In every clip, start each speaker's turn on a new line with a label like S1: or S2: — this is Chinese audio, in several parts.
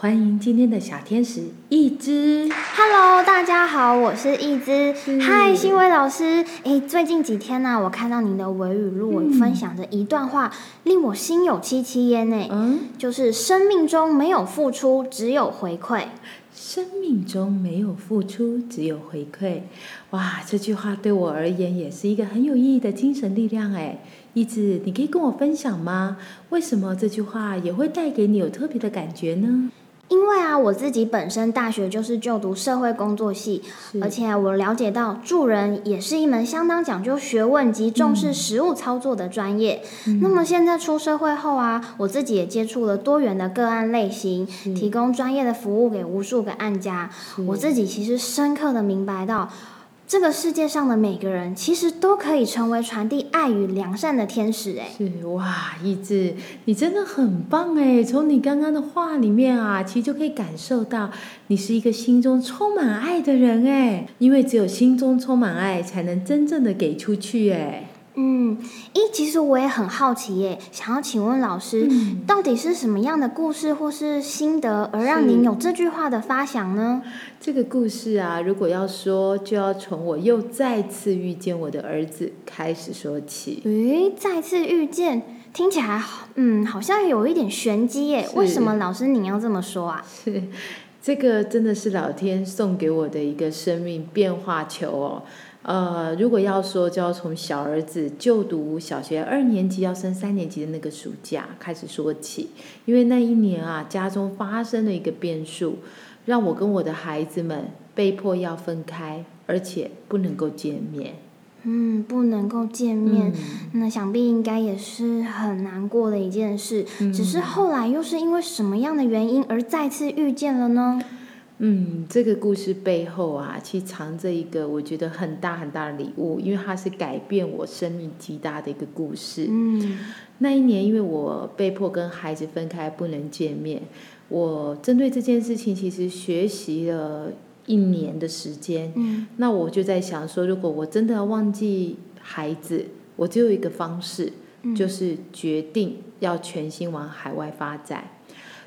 S1: 欢迎今天的小天使一只。
S2: Hello，大家好，我是一只。嗨，新伟老师。诶，最近几天呢、我看到您的微语录，有分享着一段话，令我心有戚戚焉呢。
S1: 嗯，
S2: 就是生命中没有付出，只有回馈。
S1: 生命中没有付出，只有回馈。哇，这句话对我而言也是一个很有意义的精神力量哎。一直，你可以跟我分享吗？为什么这句话也会带给你有特别的感觉呢？
S2: 因为啊，我自己本身大学就是就读社会工作系，而且我了解到助人也是一门相当讲究学问及重视实务操作的专业。那么现在出社会后啊，我自己也接触了多元的个案类型，提供专业的服务给无数个案家。我自己其实深刻的明白到。这个世界上的每个人，其实都可以成为传递爱与良善的天使。哎，
S1: 是哇，一志，你真的很棒哎！从你刚刚的话里面啊，其实就可以感受到你是一个心中充满爱的人哎，因为只有心中充满爱，才能真正的给出去哎。
S2: 嗯，咦，其实我也很好奇耶，想要请问老师，
S1: 嗯
S2: 到底是什么样的故事或是心得，而让您有这句话的发想呢？
S1: 这个故事啊，如果要说，就要从我又再次遇见我的儿子开始说起。
S2: 诶，再次遇见，听起来好，嗯，好像有一点玄机耶。为什么老师您要这么说啊？
S1: 是，这个真的是老天送给我的一个生命变化球哦。呃，如果要说，就要从小儿子就读小学二年级要升三年级的那个暑假开始说起，因为那一年啊，家中发生了一个变数，让我跟我的孩子们被迫要分开，而且不能够见面。
S2: 嗯，不能够见面，
S1: 嗯
S2: 那想必应该也是很难过的一件事。只是后来又是因为什么样的原因而再次遇见了呢？
S1: 嗯，这个故事背后啊，其实藏着一个我觉得很大很大的礼物，因为它是改变我生命极大的一个故事。
S2: 嗯
S1: 那一年，因为我被迫跟孩子分开，不能见面，我针对这件事情其实学习了一年的时间。
S2: 嗯
S1: 那我就在想说，如果我真的要忘记孩子，我只有一个方式，
S2: 嗯
S1: 就是决定要全心往海外发展。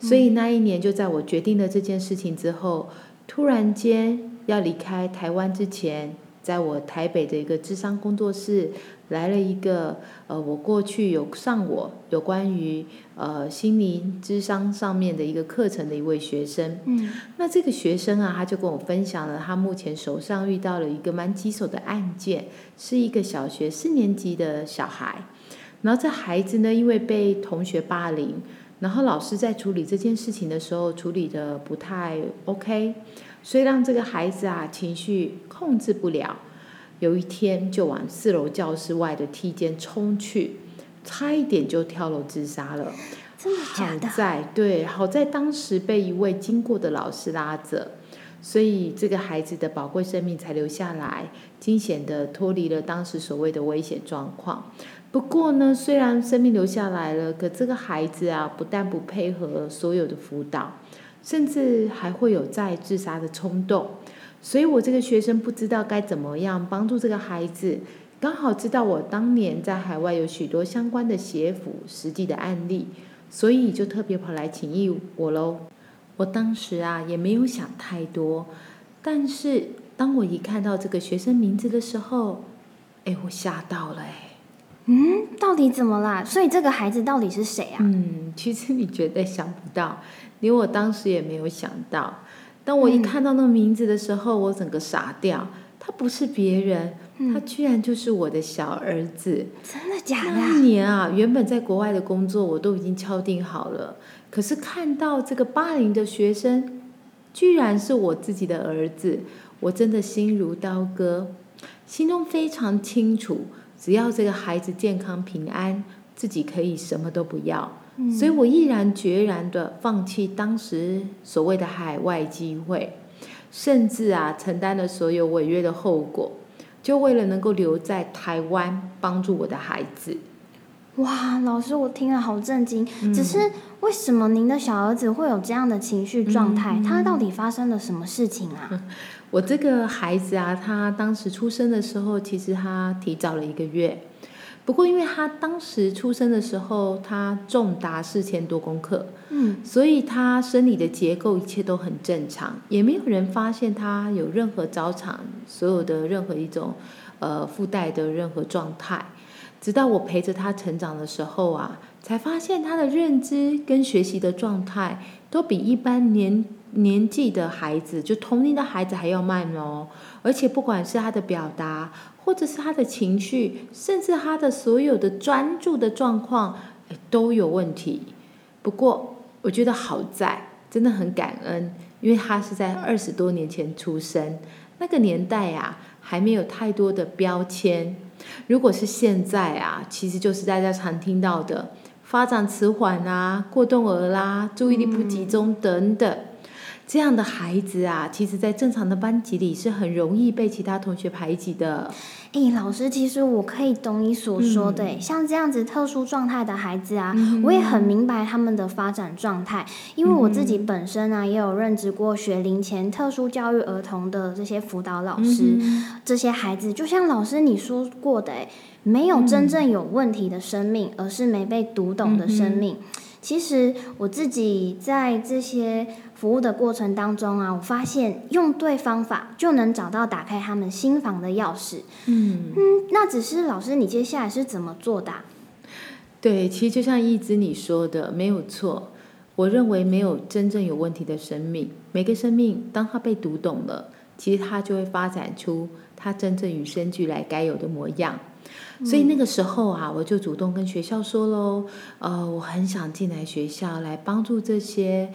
S1: 所以那一年，就在我决定了这件事情之后，突然间要离开台湾之前，在我台北的一个智商工作室来了一个呃，我过去有上我有关于呃心灵智商上面的一个课程的一位学生。
S2: 嗯
S1: 那这个学生啊，他就跟我分享了他目前手上遇到了一个蛮棘手的案件，是一个小学四年级的小孩。然后这孩子呢，因为被同学霸凌，然后老师在处理这件事情的时候处理的不太 OK，所以让这个孩子啊情绪控制不了。有一天就往四楼教室外的梯间冲去，差一点就跳楼自杀了。
S2: 真的假的
S1: 好？在对，好在当时被一位经过的老师拉着，所以这个孩子的宝贵生命才留下来，惊险的脱离了当时所谓的危险状况。不过呢，虽然生命留下来了，可这个孩子啊，不但不配合所有的辅导，甚至还会有再自杀的冲动。所以我这个学生不知道该怎么样帮助这个孩子，刚好知道我当年在海外有许多相关的协辅实际的案例，所以就特别跑来请益我喽。我当时啊也没有想太多，但是当我一看到这个学生名字的时候，哎，我吓到了哎。
S2: 嗯，到底怎么啦？所以这个孩子到底是谁啊？
S1: 嗯，其实你绝对想不到，连我当时也没有想到。当我一看到那个名字的时候，我整个傻掉。他不是别人，他居然就是我的小儿子。
S2: 真的假的？
S1: 那一年啊，原本在国外的工作我都已经敲定好了，可是看到这个霸凌的学生，居然是我自己的儿子，我真的心如刀割，心中非常清楚，只要这个孩子健康平安，自己可以什么都不要。所以我毅然决然的放弃当时所谓的海外机会。甚至啊，承担了所有违约的后果，就为了能够留在台湾帮助我的孩子。
S2: 哇，老师，我听了好震惊。只是为什么您的小儿子会有这样的情绪状态？他到底发生了什么事情啊？
S1: 我这个孩子啊，他当时出生的时候，其实他提早了一个月。不过，因为他当时出生的时候，他重达四千多公克，嗯，所以他生理的结构一切都很正常，也没有人发现他有任何早产，所有的任何一种呃附带的任何状态。直到我陪着他成长的时候啊，才发现他的认知跟学习的状态都比一般年年纪的孩子，就同龄的孩子还要慢哦。而且不管是他的表达。或者是他的情绪，甚至他的所有的专注的状况，都有问题。不过，我觉得好在，真的很感恩，因为他是在二十多年前出生，那个年代啊，还没有太多的标签。如果是现在啊，其实就是大家常听到的发展迟缓啊、过动儿啦、注意力不集中等等。这样的孩子啊，其实，在正常的班级里是很容易被其他同学排挤的。
S2: 哎，老师，其实我可以懂你所说的。像这样子特殊状态的孩子啊，我也很明白他们的发展状态，因为我自己本身啊，也有任职过学龄前特殊教育儿童的这些辅导老师。这些孩子，就像老师你说过的，哎，没有真正有问题的生命，而是没被读懂的生命。其实我自己在这些服务的过程当中啊，我发现用对方法就能找到打开他们心房的钥匙。嗯嗯，那只是老师，你接下来是怎么做的？
S1: 对，其实就像一之你说的，没有错。我认为没有真正有问题的生命，每个生命当他被读懂了，其实他就会发展出他真正与生俱来该有的模样。所以那个时候啊，我就主动跟学校说喽，呃，我很想进来学校来帮助这些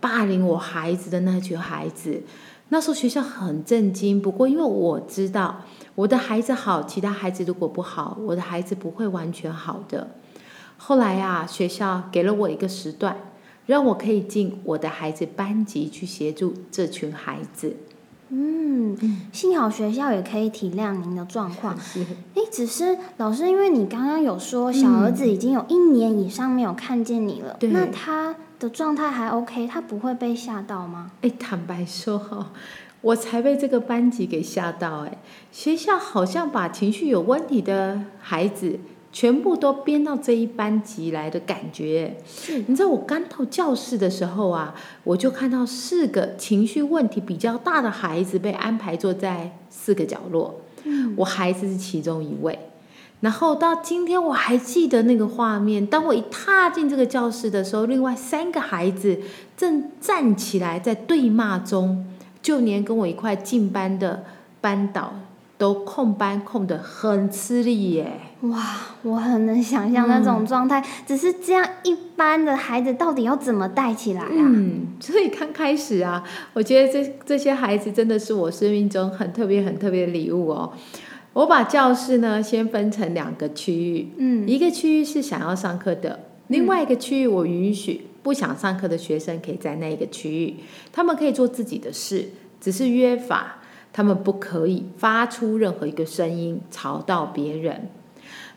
S1: 霸凌我孩子的那群孩子。那时候学校很震惊，不过因为我知道我的孩子好，其他孩子如果不好，我的孩子不会完全好的。后来啊，学校给了我一个时段，让我可以进我的孩子班级去协助这群孩子。
S2: 嗯，幸好学校也可以体谅您的状况。哎，只是老师，因为你刚刚有说小儿子已经有一年以上没有看见你了，那他的状态还 OK，他不会被吓到吗？
S1: 哎，坦白说哈，我才被这个班级给吓到。哎，学校好像把情绪有问题的孩子。全部都编到这一班级来的感觉，是。你知道我刚到教室的时候啊，我就看到四个情绪问题比较大的孩子被安排坐在四个角落，嗯，我孩子是其中一位。然后到今天我还记得那个画面，当我一踏进这个教室的时候，另外三个孩子正站起来在对骂中，就连跟我一块进班的班导。都控班控的很吃力耶！
S2: 哇，我很能想象那种状态。只是这样一般的孩子，到底要怎么带起来啊？
S1: 嗯，所以刚开始啊，我觉得这这些孩子真的是我生命中很特别、很特别的礼物哦。我把教室呢先分成两个区域，嗯，一个区域是想要上课的，另外一个区域我允许不想上课的学生可以在那一个区域，他们可以做自己的事，只是约法。他们不可以发出任何一个声音吵到别人。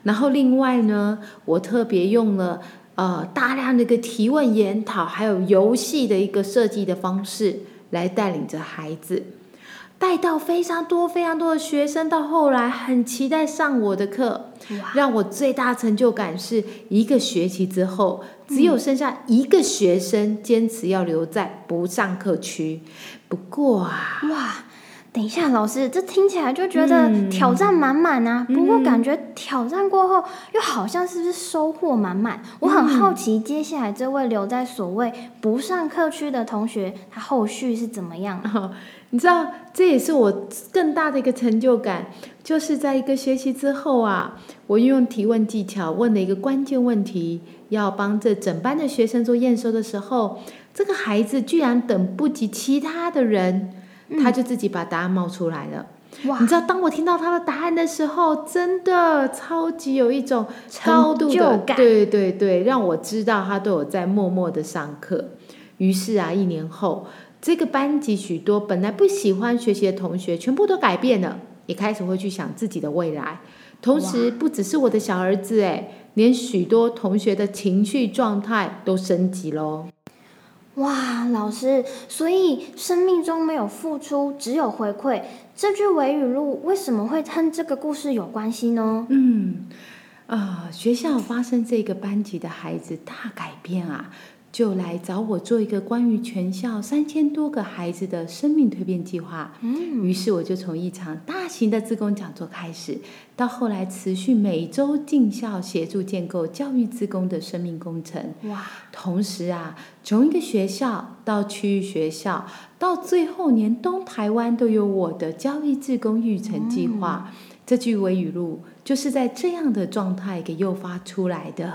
S1: 然后另外呢，我特别用了呃大量的一个提问研讨，还有游戏的一个设计的方式来带领着孩子，带到非常多非常多的学生。到后来很期待上我的课，让我最大成就感是一个学期之后，只有剩下一个学生坚持要留在不上课区。不过啊，哇。
S2: 等一下，老师，这听起来就觉得
S1: 嗯
S2: 挑战满满啊。
S1: 嗯
S2: 不过感觉挑战过后，又好像是不是收获满满？我很好奇，接下来这位留在所谓不上课区的同学，他后续是怎么样？
S1: 哦，你知道，这也是我更大的一个成就感，就是在一个学期之后啊，我运用提问技巧问了一个关键问题，要帮这整班的学生做验收的时候，这个孩子居然等不及其他的人，他就自己把答案冒出来了。
S2: 哇
S1: 你，知道，当我听到他的答案的时候，真的超级有一种高度的，
S2: 感
S1: 对对对，让我知道他都有在默默的上课。于是啊，一年后，这个班级许多本来不喜欢学习的同学，全部都改变了，也开始会去想自己的未来。同时，不只是我的小儿子，哎，连许多同学的情绪状态都升级喽。
S2: 哇，老师，所以生命中没有付出，只有回馈。这句维语录为什么会跟这个故事有关系呢？
S1: 嗯，啊、学校发生这个班级的孩子大改变啊，就来找我做一个关于全校三千多个孩子的生命蜕变计划。
S2: 嗯，
S1: 于是我就从一场大型的自工讲座开始，到后来持续每周进校协助建构教育自工的生命工程。
S2: 哇，
S1: 同时啊，从一个学校到区域学校，到最后连东台湾都有我的教育自工育成计划。这句微语录就是在这样的状态给诱发出来的。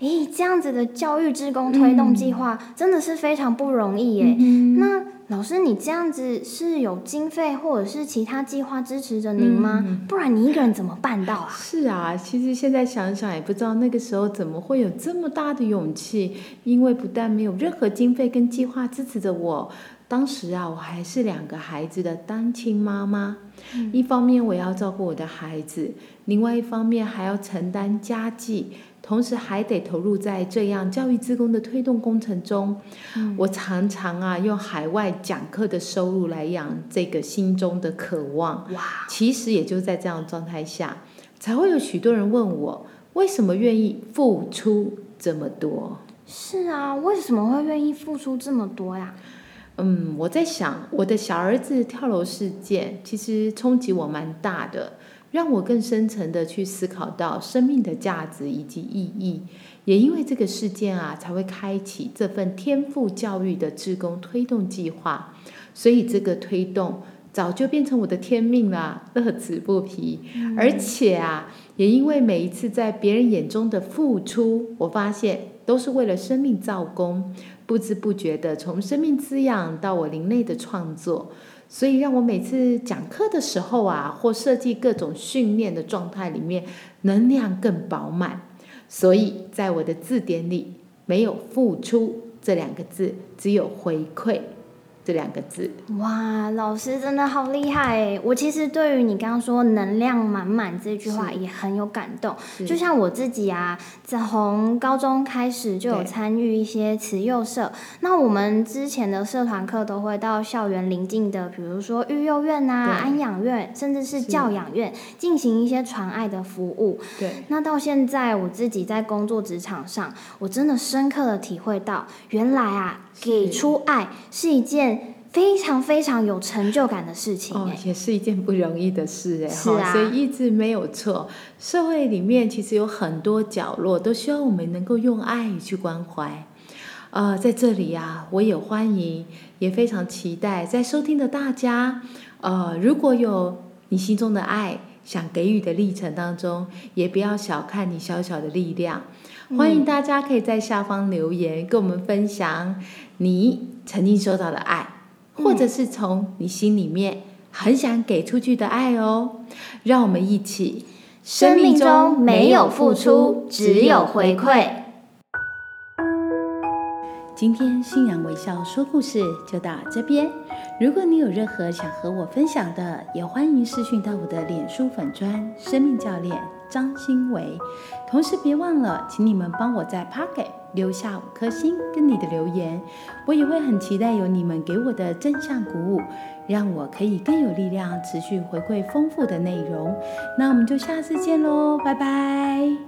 S2: 诶，这样子的教育职工推动计划、真的是非常不容易耶。
S1: 嗯
S2: 那老师，你这样子是有经费或者是其他计划支持着您吗？
S1: 嗯
S2: 不然你一个人怎么办到啊？
S1: 是啊，其实现在想想也不知道那个时候怎么会有这么大的勇气，因为不但没有任何经费跟计划支持着我，当时啊我还是两个孩子的单亲妈妈，一方面我要照顾我的孩子，另外一方面还要承担家计。同时还得投入在这样教育自工的推动工程中，我常常啊用海外讲课的收入来养这个心中的渴望。
S2: 哇，
S1: 其实也就在这样的状态下，才会有许多人问我，为什么愿意付出这么多？
S2: 是啊，为什么会愿意付出这么多呀？
S1: 嗯，我在想，我的小儿子跳楼事件其实冲击我蛮大的，让我更深层的去思考到生命的价值以及意义。也因为这个事件啊，才会开启这份天赋教育的志工推动计划，所以这个推动早就变成我的天命啦，乐此不疲。而且啊，也因为每一次在别人眼中的付出，我发现都是为了生命造功，不知不觉的从生命滋养到我灵内的创作，所以让我每次讲课的时候啊，或设计各种训练的状态里面，能量更饱满。所以在我的字典里，没有付出这两个字，只有回馈这两个字。
S2: 哇，老师真的好厉害！我其实对于你刚刚说“能量满满”这句话也很有感动。就像我自己啊，从高中开始就有参与一些慈幼社。那我们之前的社团课都会到校园邻近的，比如说育幼院啊、安养院，甚至是
S1: 是
S2: 教养院，进行一些传爱的服务。
S1: 对，
S2: 那到现在，我自己在工作职场上，我真的深刻的体会到，原来啊，给出爱是一件非常非常有成就感的事情
S1: 也是一件不容易的事哎，
S2: 是啊
S1: 所以一直没有错。社会里面其实有很多角落都需要我们能够用爱去关怀。呃，在这里呀、我也欢迎，也非常期待在收听的大家，呃，如果有你心中的爱想给予的历程当中，也不要小看你小小的力量。欢迎大家可以在下方留言，跟我们分享你曾经收到的爱，或者是从你心里面很想给出去的爱哦。让我们一起，
S2: 生命中没有付出，只有回馈。
S1: 今天信仰微笑说故事就到这边。如果你有任何想和我分享的，也欢迎私讯到我的脸书粉砖生命教练张新维。同时别忘了，请你们帮我在 Pocket 留下五颗星跟你的留言，我也会很期待有你们给我的正向鼓舞，让我可以更有力量持续回馈丰富的内容。那我们就下次见喽，拜拜。